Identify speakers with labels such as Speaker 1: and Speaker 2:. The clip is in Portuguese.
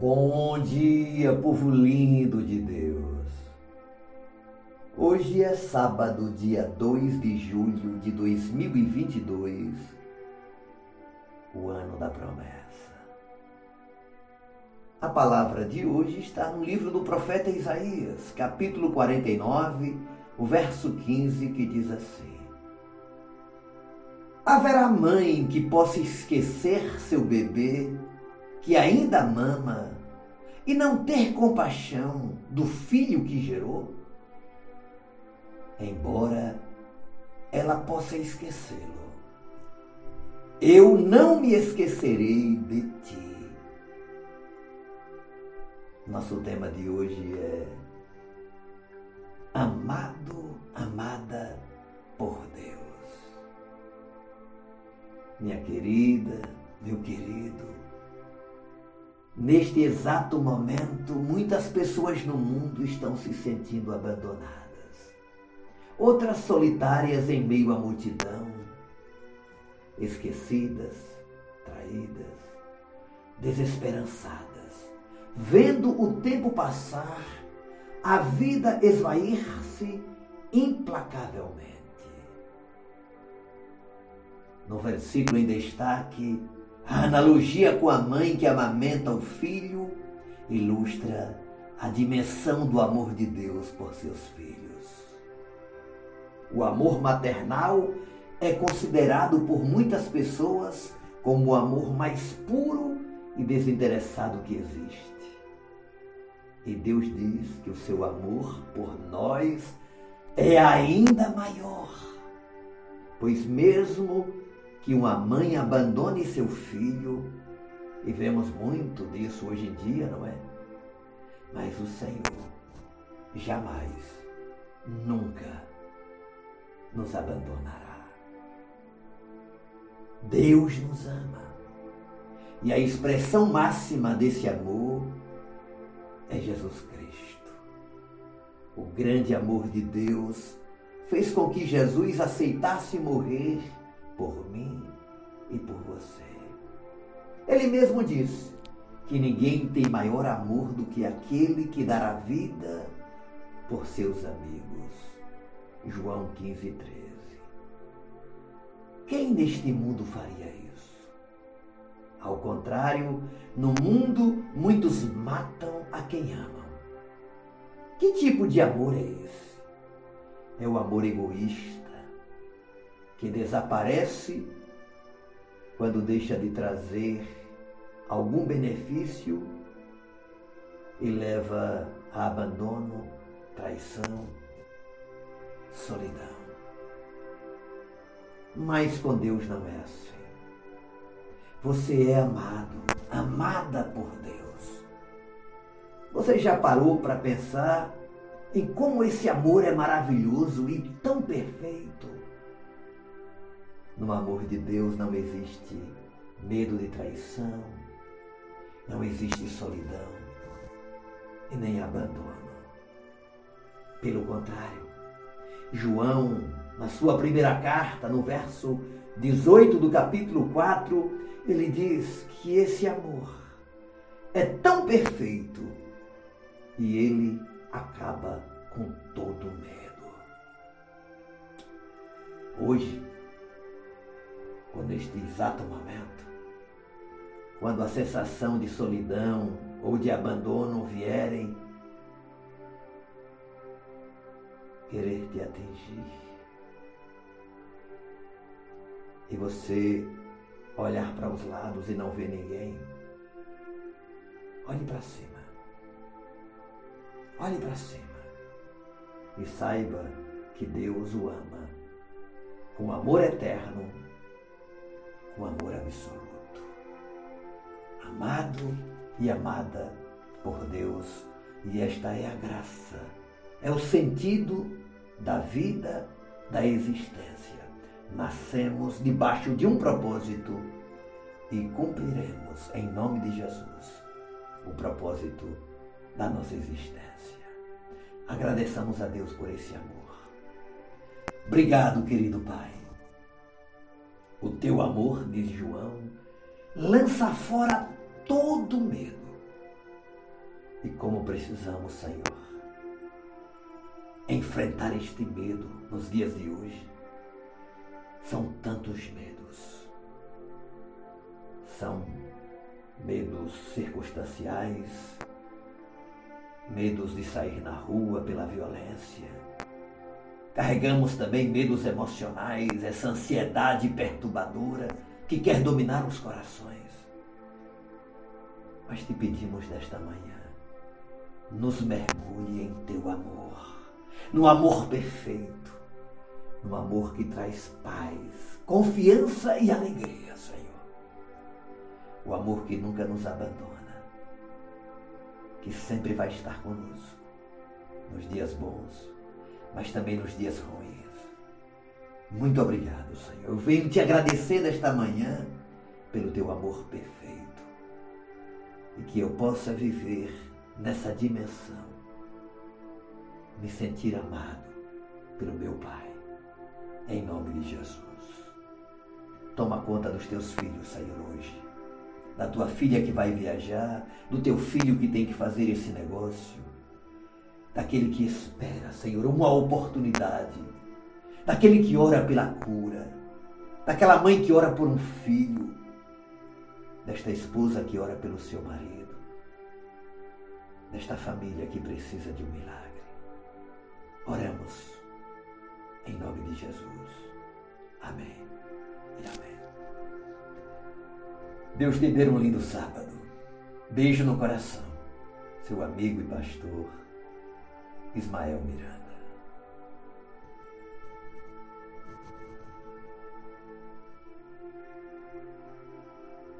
Speaker 1: Bom dia, povo lindo de Deus. Hoje é sábado, dia 2 de julho de 2022, o ano da promessa. A palavra de hoje está no livro do profeta Isaías, capítulo 49, o verso 15, que diz assim: Haverá mãe que possa esquecer seu bebê que ainda mama e não ter compaixão do filho que gerou? Embora ela possa esquecê-lo, eu não me esquecerei de ti. Nosso tema de hoje é Amado, Minha querida, meu querido, Neste exato momento, muitas pessoas no mundo estão se sentindo abandonadas. Outras solitárias em meio à multidão, esquecidas, traídas, desesperançadas, vendo o tempo passar, a vida esvair-se implacavelmente. No versículo em destaque, a analogia com a mãe que amamenta o filho ilustra a dimensão do amor de Deus por seus filhos. O amor maternal é considerado por muitas pessoas como o amor mais puro e desinteressado que existe. E Deus diz que o seu amor por nós é ainda maior, pois mesmo que uma mãe abandone seu filho, e vemos muito disso hoje em dia, não é? Mas o Senhor jamais, nunca nos abandonará. Deus nos ama. E a expressão máxima desse amor é Jesus Cristo. O grande amor de Deus fez com que Jesus aceitasse morrer por mim e por você. Ele mesmo disse que ninguém tem maior amor do que aquele que dará vida por seus amigos. João 15, 13. Quem neste mundo faria isso? Ao contrário, no mundo muitos matam a quem amam. Que tipo de amor é esse? É o amor egoísta que desaparece quando deixa de trazer algum benefício e leva a abandono, traição, solidão. Mas com Deus não é assim. Você é amado, amada por Deus. Você já parou para pensar em como esse amor é maravilhoso e tão perfeito? No amor de Deus não existe medo de traição, não existe solidão e nem abandono. Pelo contrário, João, na sua primeira carta, no verso 18 do capítulo 4, ele diz que esse amor é tão perfeito e ele acaba com todo medo. Hoje, neste exato momento, quando a sensação de solidão ou de abandono vierem querer te atingir, e você olhar para os lados e não ver ninguém, olhe para cima. Olhe para cima e saiba que Deus o ama com amor eterno o amor absoluto. Amado e amada por Deus, e esta é a graça, é o sentido da vida, da existência. Nascemos debaixo de um propósito e cumpriremos, em nome de Jesus, o propósito da nossa existência. Agradeçamos a Deus por esse amor. Obrigado, querido Pai o teu amor, diz João, lança fora todo medo. E como precisamos, Senhor, enfrentar este medo nos dias de hoje. São tantos medos. São medos circunstanciais, medos de sair na rua pela violência. Carregamos também medos emocionais, essa ansiedade perturbadora que quer dominar os corações. Mas te pedimos nesta manhã, nos mergulhe em teu amor, no amor perfeito, no amor que traz paz, confiança e alegria, Senhor. O amor que nunca nos abandona, que sempre vai estar conosco, nos dias bons, mas também nos dias ruins. Muito obrigado, Senhor. Eu venho te agradecer nesta manhã pelo teu amor perfeito e que eu possa viver nessa dimensão, me sentir amado pelo meu Pai, em nome de Jesus. Toma conta dos teus filhos, Senhor, hoje. Da tua filha que vai viajar, do teu filho que tem que fazer esse negócio, daquele que espera, Senhor, uma oportunidade, daquele que ora pela cura, daquela mãe que ora por um filho, desta esposa que ora pelo seu marido, desta família que precisa de um milagre. Oremos em nome de Jesus. Amém e amém. Deus te dê um lindo sábado. Beijo no coração. Seu amigo e pastor Ismael Miranda.